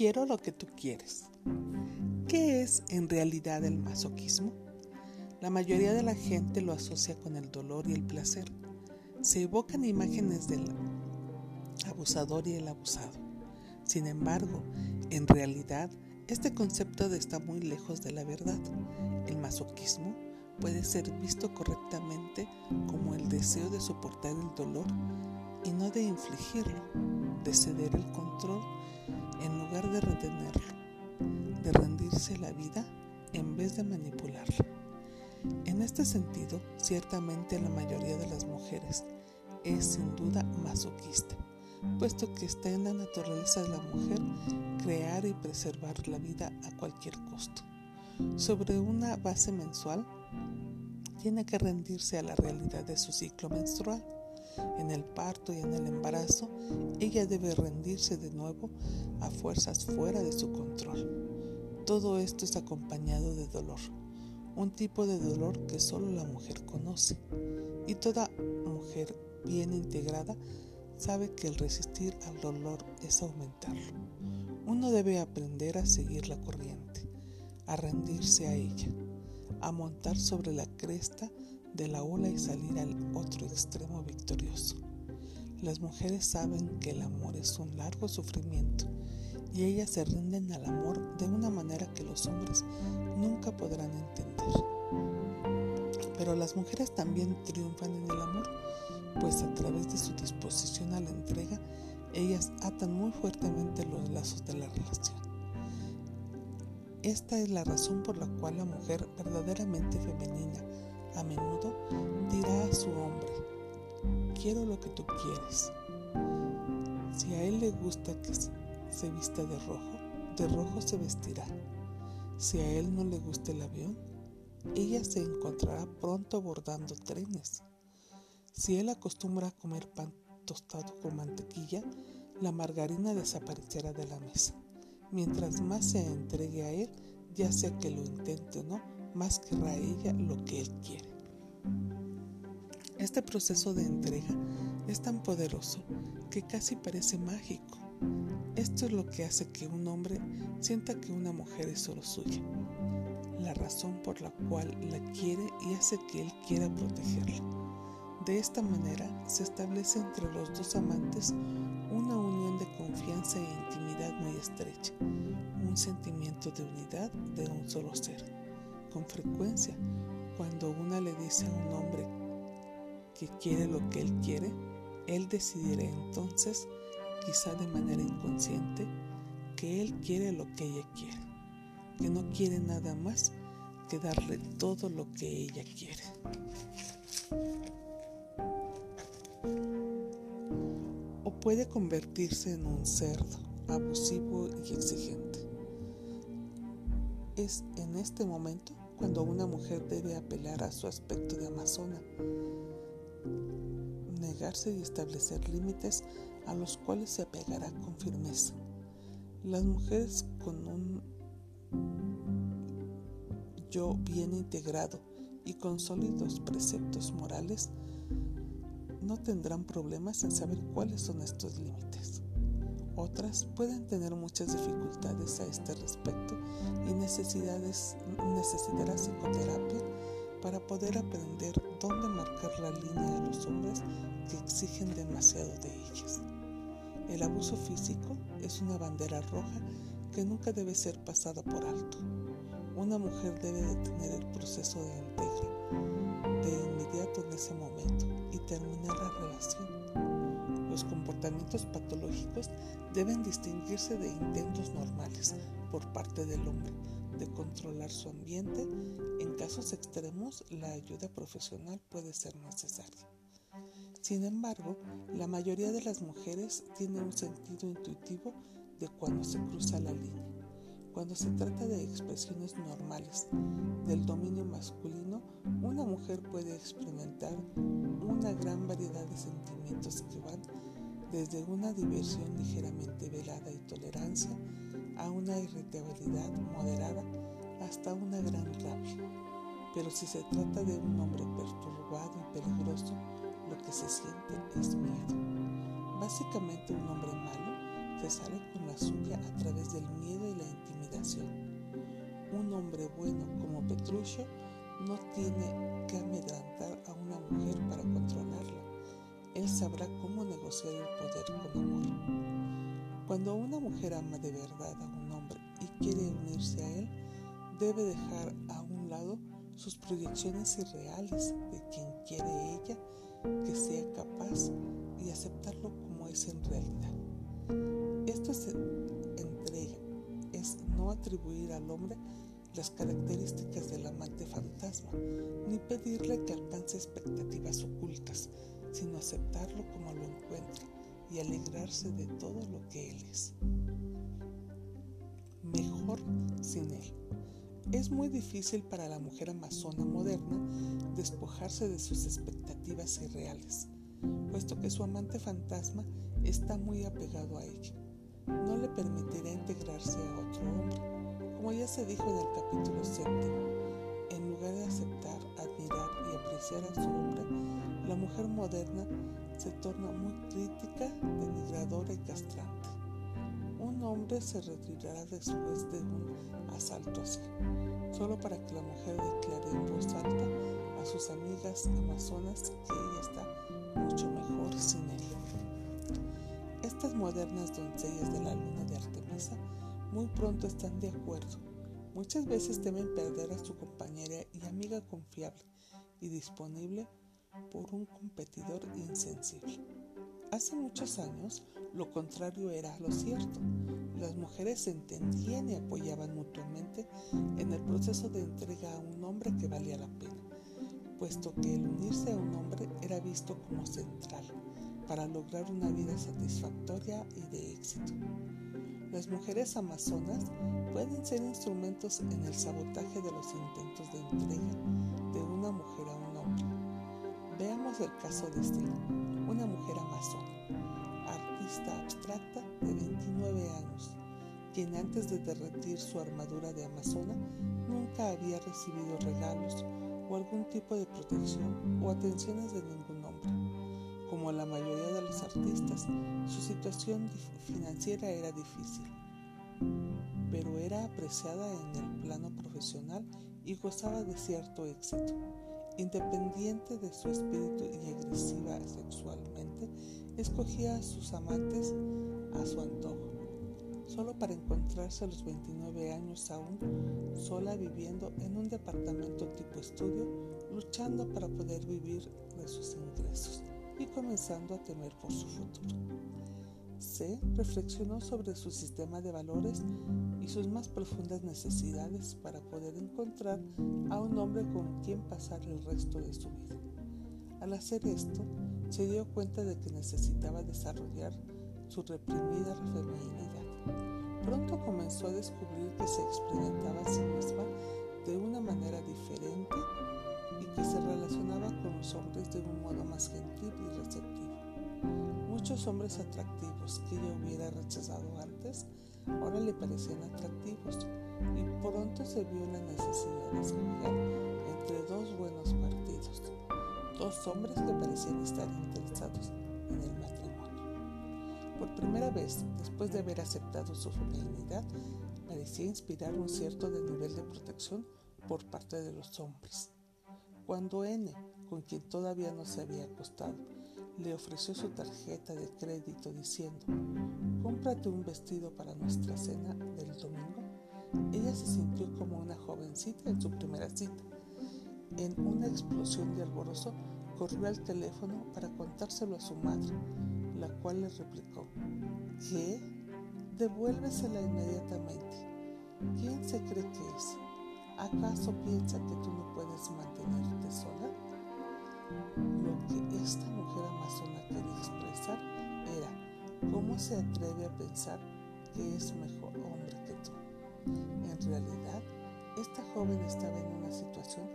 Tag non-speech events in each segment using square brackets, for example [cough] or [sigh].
Quiero lo que tú quieres. ¿Qué es en realidad el masoquismo? La mayoría de la gente lo asocia con el dolor y el placer. Se evocan imágenes del abusador y el abusado. Sin embargo, en realidad, este concepto está muy lejos de la verdad. El masoquismo puede ser visto correctamente como el deseo de soportar el dolor y no de infligirlo, de ceder el control en lugar de retenerlo, de rendirse la vida en vez de manipularla. En este sentido, ciertamente la mayoría de las mujeres es sin duda masoquista, puesto que está en la naturaleza de la mujer crear y preservar la vida a cualquier costo. Sobre una base mensual, tiene que rendirse a la realidad de su ciclo menstrual en el parto y en el embarazo, ella debe rendirse de nuevo a fuerzas fuera de su control. Todo esto es acompañado de dolor, un tipo de dolor que solo la mujer conoce. Y toda mujer bien integrada sabe que el resistir al dolor es aumentarlo. Uno debe aprender a seguir la corriente, a rendirse a ella, a montar sobre la cresta de la ola y salir al otro extremo victorioso. Las mujeres saben que el amor es un largo sufrimiento y ellas se rinden al amor de una manera que los hombres nunca podrán entender. Pero las mujeres también triunfan en el amor, pues a través de su disposición a la entrega, ellas atan muy fuertemente los lazos de la relación. Esta es la razón por la cual la mujer verdaderamente femenina a menudo dirá a su hombre, quiero lo que tú quieres. Si a él le gusta que se vista de rojo, de rojo se vestirá. Si a él no le gusta el avión, ella se encontrará pronto bordando trenes. Si él acostumbra a comer pan tostado con mantequilla, la margarina desaparecerá de la mesa. Mientras más se entregue a él, ya sea que lo intente o no, más querrá ella lo que él quiere. Este proceso de entrega es tan poderoso que casi parece mágico. Esto es lo que hace que un hombre sienta que una mujer es solo suya, la razón por la cual la quiere y hace que él quiera protegerla. De esta manera se establece entre los dos amantes una unión de confianza e intimidad muy estrecha, un sentimiento de unidad de un solo ser. Con frecuencia, cuando una le dice a un hombre que quiere lo que él quiere, él decidirá entonces, quizá de manera inconsciente, que él quiere lo que ella quiere, que no quiere nada más que darle todo lo que ella quiere. O puede convertirse en un cerdo abusivo y exigente. Es en este momento cuando una mujer debe apelar a su aspecto de amazona, negarse y establecer límites a los cuales se apegará con firmeza. Las mujeres con un yo bien integrado y con sólidos preceptos morales no tendrán problemas en saber cuáles son estos límites. Otras pueden tener muchas dificultades a este respecto y necesidades, necesitará psicoterapia para poder aprender dónde marcar la línea a los hombres que exigen demasiado de ellas. El abuso físico es una bandera roja que nunca debe ser pasada por alto. Una mujer debe detener el proceso de entrega de inmediato en ese momento y terminar la relación. Los comportamientos patológicos deben distinguirse de intentos normales por parte del hombre de controlar su ambiente. En casos extremos, la ayuda profesional puede ser necesaria. Sin embargo, la mayoría de las mujeres tiene un sentido intuitivo de cuando se cruza la línea. Cuando se trata de expresiones normales del dominio masculino, una mujer puede experimentar una gran variedad de sentimientos que van desde una diversión ligeramente velada y tolerancia a una irritabilidad moderada hasta una gran rabia. Pero si se trata de un hombre perturbado y peligroso, lo que se siente es miedo. Básicamente un hombre malo se sale con la suya a través del miedo y la intimidación. Un hombre bueno como Petruccio no tiene que amedrantar a una mujer para controlarla. Él sabrá cómo negociar el poder con amor. Cuando una mujer ama de verdad a un hombre y quiere unirse a él, debe dejar a un lado sus proyecciones irreales de quien quiere ella que sea capaz y aceptarlo como es en realidad. Esto es entrega, es no atribuir al hombre las características del amante fantasma, ni pedirle que alcance expectativas ocultas, sino aceptarlo como lo encuentra y alegrarse de todo lo que él es. Mejor sin él. Es muy difícil para la mujer amazona moderna despojarse de sus expectativas irreales, puesto que su amante fantasma está muy apegado a ella. No le permitirá integrarse a otro hombre como ya se dijo en el capítulo 7, en lugar de aceptar, admirar y apreciar a su mujer moderna se torna muy crítica, denigradora y castrante. Un hombre se retirará después de un asalto así, solo para que la mujer declare en voz alta a sus amigas amazonas que ella está mucho mejor sin él. Estas modernas doncellas de la luna de Artemisa muy pronto están de acuerdo. Muchas veces temen perder a su compañera y amiga confiable y disponible por un competidor insensible. Hace muchos años, lo contrario era lo cierto. Las mujeres se entendían y apoyaban mutuamente en el proceso de entrega a un hombre que valía la pena, puesto que el unirse a un hombre era visto como central para lograr una vida satisfactoria y de éxito. Las mujeres amazonas pueden ser instrumentos en el sabotaje de los intentos de entrega de una mujer a un hombre. Veamos el caso de Estela, una mujer amazona, artista abstracta de 29 años, quien antes de derretir su armadura de amazona nunca había recibido regalos o algún tipo de protección o atenciones de ningún hombre como la mayoría de los artistas, su situación financiera era difícil, pero era apreciada en el plano profesional y gozaba de cierto éxito. Independiente de su espíritu y agresiva sexualmente, escogía a sus amantes a su antojo, solo para encontrarse a los 29 años aún sola viviendo en un departamento tipo estudio, luchando para poder vivir de sus ingresos y comenzando a temer por su futuro. C reflexionó sobre su sistema de valores y sus más profundas necesidades para poder encontrar a un hombre con quien pasar el resto de su vida. Al hacer esto, se dio cuenta de que necesitaba desarrollar su reprimida feminidad. Pronto comenzó a descubrir que se experimentaba a sí misma de una manera diferente y que se relacionaba con los hombres de un modo más gentil y receptivo. Muchos hombres atractivos que ella hubiera rechazado antes ahora le parecían atractivos y pronto se vio la necesidad de escoger entre dos buenos partidos, dos hombres que parecían estar interesados en el matrimonio. Por primera vez, después de haber aceptado su feminidad, parecía inspirar un cierto nivel de protección por parte de los hombres. Cuando N, con quien todavía no se había acostado, le ofreció su tarjeta de crédito diciendo, cómprate un vestido para nuestra cena del domingo, ella se sintió como una jovencita en su primera cita. En una explosión de alborozo, corrió al teléfono para contárselo a su madre, la cual le replicó, ¿qué? Devuélvesela inmediatamente. ¿Quién se cree que es? ¿Acaso piensa que tú no puedes mantenerte sola? Esta mujer amazona quería expresar era cómo se atreve a pensar que es mejor hombre que tú. En realidad, esta joven estaba en una situación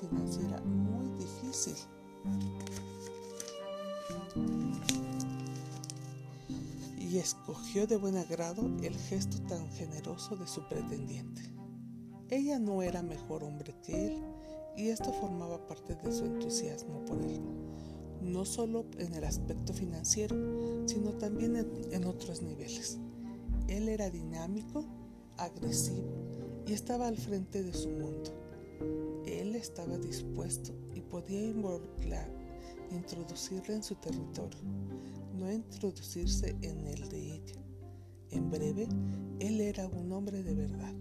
financiera muy difícil. Y escogió de buen agrado el gesto tan generoso de su pretendiente. Ella no era mejor hombre que él y esto formaba parte de su entusiasmo por él, no solo en el aspecto financiero, sino también en, otros niveles. Él era dinámico, agresivo y estaba al frente de su mundo. Él estaba dispuesto y podía involucrar, introducirla en su territorio, no introducirse en el de ella. En breve, él era un hombre de verdad,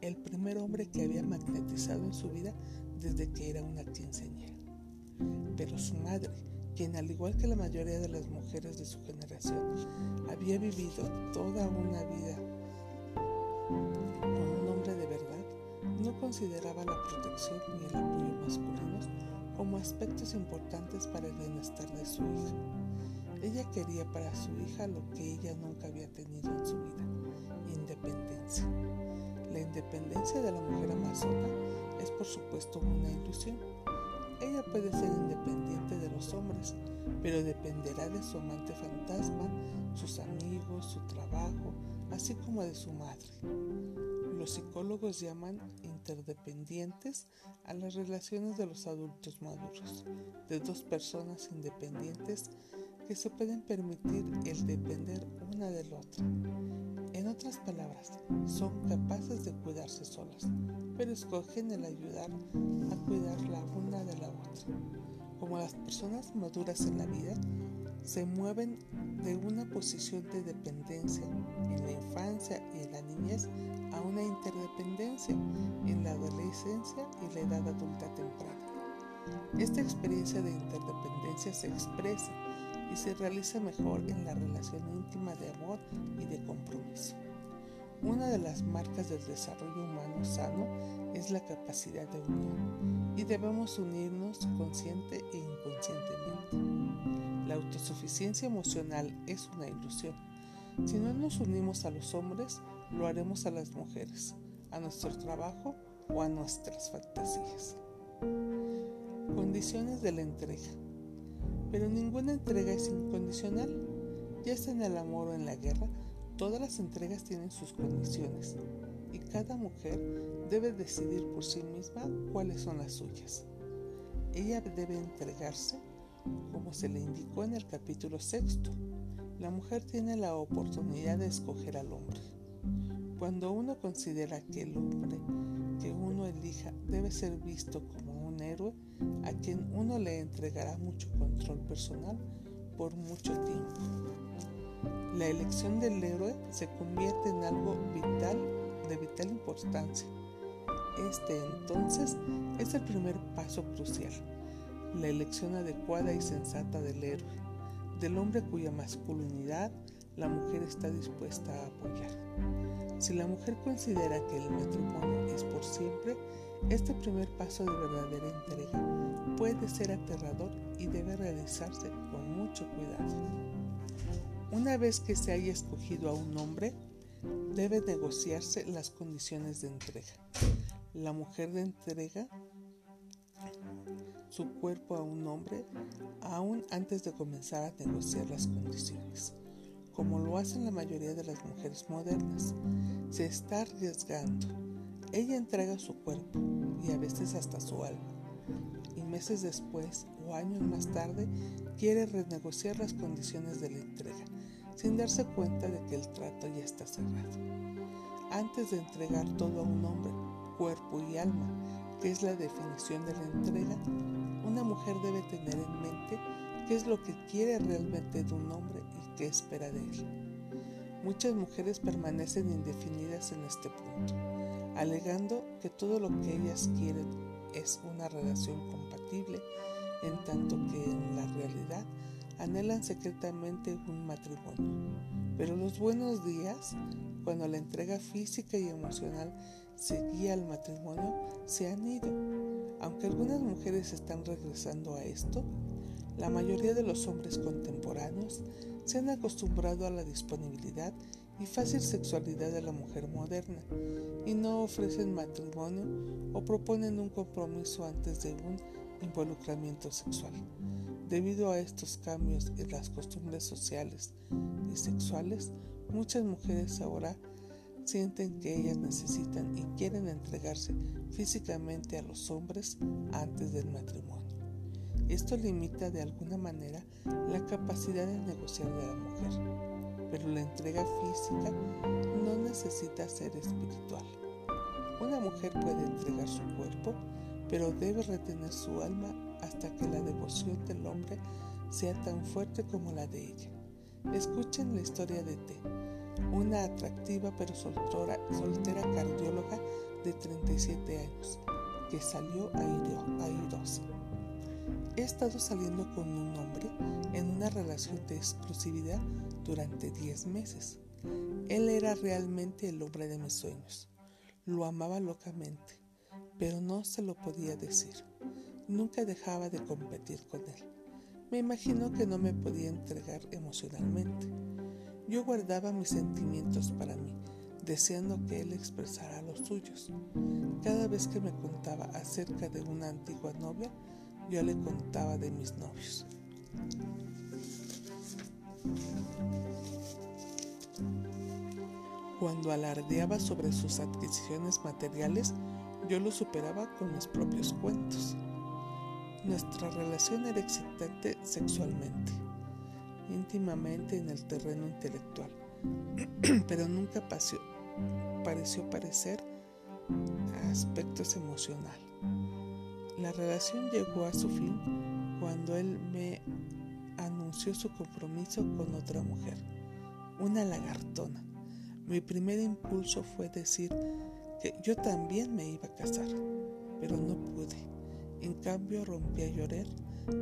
el primer hombre que había magnetizado en su vida desde que era una quinceañera. Pero su madre, quien al igual que la mayoría de las mujeres de su generación, había vivido toda una vida con un hombre de verdad, no consideraba la protección ni el apoyo masculinos como aspectos importantes para el bienestar de su hija. Ella quería para su hija lo que ella nunca había tenido en su vida, independencia. La independencia de la mujer amazona es por supuesto una ilusión. Ella puede ser independiente de los hombres, pero dependerá de su amante fantasma, sus amigos, su trabajo, así como de su madre. Los psicólogos llaman interdependientes a las relaciones de los adultos maduros, de dos personas independientes que se pueden permitir el depender una del otro. Otras palabras, son capaces de cuidarse solas, pero escogen el ayudar a cuidar la una de la otra. Como las personas maduras en la vida, se mueven de una posición de dependencia en la infancia y en la niñez a una interdependencia en la adolescencia y la edad adulta temprana. Esta experiencia de interdependencia se expresa y se realiza mejor en la relación íntima de amor y de compromiso. Una de las marcas del desarrollo humano sano es la capacidad de unión y debemos unirnos consciente e inconscientemente. La autosuficiencia emocional es una ilusión. Si no nos unimos a los hombres, lo haremos a las mujeres, a nuestro trabajo o a nuestras fantasías. Condiciones de la entrega. Pero ninguna entrega es incondicional. Ya sea en el amor o en la guerra, todas las entregas tienen sus condiciones y cada mujer debe decidir por sí misma cuáles son las suyas. Ella debe entregarse como se le indicó en el capítulo sexto. La mujer tiene la oportunidad de escoger al hombre. Cuando uno considera que el hombre que uno elija debe ser visto como un héroe, a quien uno le entregará mucho control personal por mucho tiempo. La elección del héroe se convierte en algo vital, de vital importancia. Este entonces es el primer paso crucial, la elección adecuada y sensata del héroe, del hombre cuya masculinidad la mujer está dispuesta a apoyar. Si la mujer considera que el matrimonio es por siempre, este primer paso de verdadera entrega puede ser aterrador y debe realizarse con mucho cuidado. Una vez que se haya escogido a un hombre, debe negociarse las condiciones de entrega. La mujer entrega su cuerpo a un hombre aún antes de comenzar a negociar las condiciones, como lo hacen la mayoría de las mujeres modernas. Se está arriesgando. Ella entrega su cuerpo y a veces hasta su alma. Y meses después o años más tarde quiere renegociar las condiciones de la entrega, sin darse cuenta de que el trato ya está cerrado. Antes de entregar todo a un hombre, cuerpo y alma, que es la definición de la entrega, una mujer debe tener en mente qué es lo que quiere realmente de un hombre y qué espera de él. Muchas mujeres permanecen indefinidas en este punto, alegando que todo lo que ellas quieren es una relación compatible, en tanto que en la realidad anhelan secretamente un matrimonio. Pero los buenos días, cuando la entrega física y emocional seguía al matrimonio, se han ido. Aunque algunas mujeres están regresando a esto, la mayoría de los hombres contemporáneos se han acostumbrado a la disponibilidad y fácil sexualidad de la mujer moderna y no ofrecen matrimonio o proponen un compromiso antes de un involucramiento sexual. Debido a estos cambios en las costumbres sociales y sexuales, muchas mujeres ahora sienten que ellas necesitan y quieren entregarse físicamente a los hombres antes del matrimonio. Esto limita de alguna manera la capacidad de negociar de la mujer, pero la entrega física no necesita ser espiritual. Una mujer puede entregar su cuerpo, pero debe retener su alma hasta que la devoción del hombre sea tan fuerte como la de ella. Escuchen la historia de T, una atractiva pero soltera, cardióloga de 37 años, que salió airosa. He estado saliendo con un hombre en una relación de exclusividad durante 10 meses. Él era realmente el hombre de mis sueños. Lo amaba locamente, pero no se lo podía decir. Nunca dejaba de competir con él. Me imagino que no me podía entregar emocionalmente. Yo guardaba mis sentimientos para mí, deseando que él expresara los suyos. Cada vez que me contaba acerca de una antigua novia, yo le contaba de mis novios. Cuando alardeaba sobre sus adquisiciones materiales, yo lo superaba con mis propios cuentos. Nuestra relación era excitante sexualmente, íntimamente en el terreno intelectual, [clears throat] pero nunca pareció parecer aspectos emocional. La relación llegó a su fin cuando él me anunció su compromiso con otra mujer, una lagartona. Mi primer impulso fue decir que yo también me iba a casar, pero no pude. Cambio rompí a llorar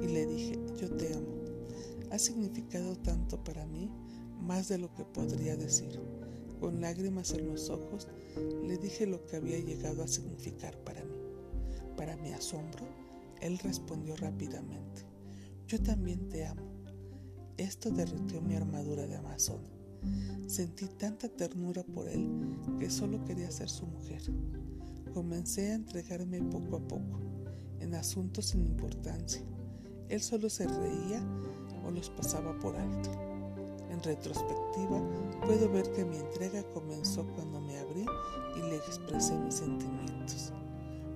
y le dije, yo te amo. Ha significado tanto para mí, más de lo que podría decir. Con lágrimas en los ojos, le dije lo que había llegado a significar para mí. Para mi asombro, él respondió rápidamente, yo también te amo. Esto derritió mi armadura de amazona. Sentí tanta ternura por él que solo quería ser su mujer. Comencé a entregarme poco a poco, en asuntos sin importancia. Él solo se reía o los pasaba por alto. En retrospectiva, puedo ver que mi entrega comenzó cuando me abrí y le expresé mis sentimientos.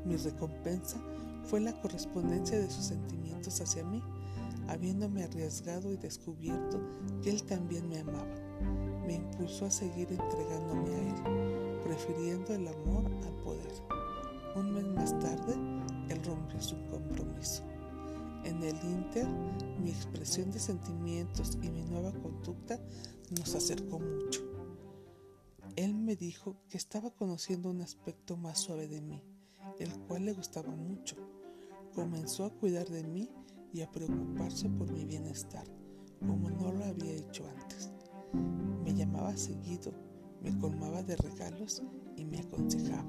Mi recompensa fue la correspondencia de sus sentimientos hacia mí, habiéndome arriesgado y descubierto que él también me amaba. Me impulsó a seguir entregándome a él, prefiriendo el amor al poder. Un mes más tarde, él rompió su compromiso. En el Inter, mi expresión de sentimientos y mi nueva conducta nos acercó mucho. Él me dijo que estaba conociendo un aspecto más suave de mí el cual le gustaba mucho. Comenzó a cuidar de mí y a preocuparse por mi bienestar, como no lo había hecho antes. Me llamaba seguido, me colmaba de regalos y me aconsejaba.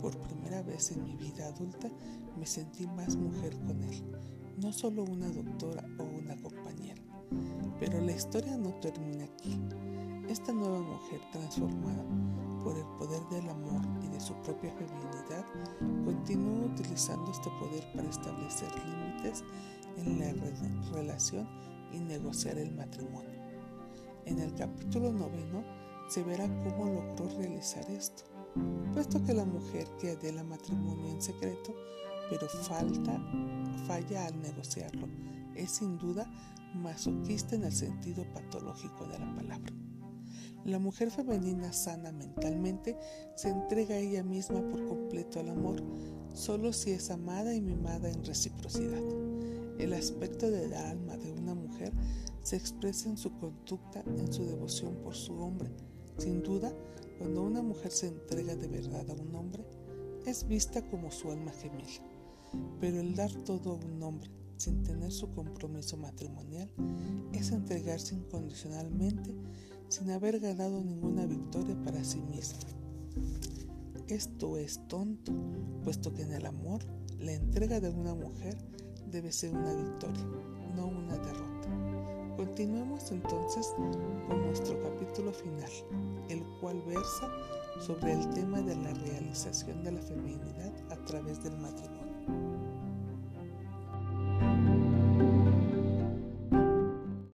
Por primera vez en mi vida adulta me sentí más mujer con él, no solo una doctora o una compañera. Pero la historia no termina aquí. Esta nueva mujer transformada por el poder del amor y de su propia feminidad, continúa utilizando este poder para establecer límites en la relación y negociar el matrimonio. En el capítulo noveno se verá cómo logró realizar esto, puesto que la mujer que adela matrimonio en secreto, pero falta, falla al negociarlo, es sin duda masoquista en el sentido patológico de la palabra. La mujer femenina sana mentalmente se entrega a ella misma por completo al amor, solo si es amada y mimada en reciprocidad. El aspecto del alma de una mujer se expresa en su conducta, en su devoción por su hombre. Sin duda, cuando una mujer se entrega de verdad a un hombre, es vista como su alma gemela. Pero el dar todo a un hombre sin tener su compromiso matrimonial es entregarse incondicionalmente sin haber ganado ninguna victoria para sí misma. Esto es tonto, puesto que en el amor la entrega de una mujer debe ser una victoria, no una derrota. Continuemos entonces con nuestro capítulo final, el cual versa sobre el tema de la realización de la feminidad a través del matrimonio.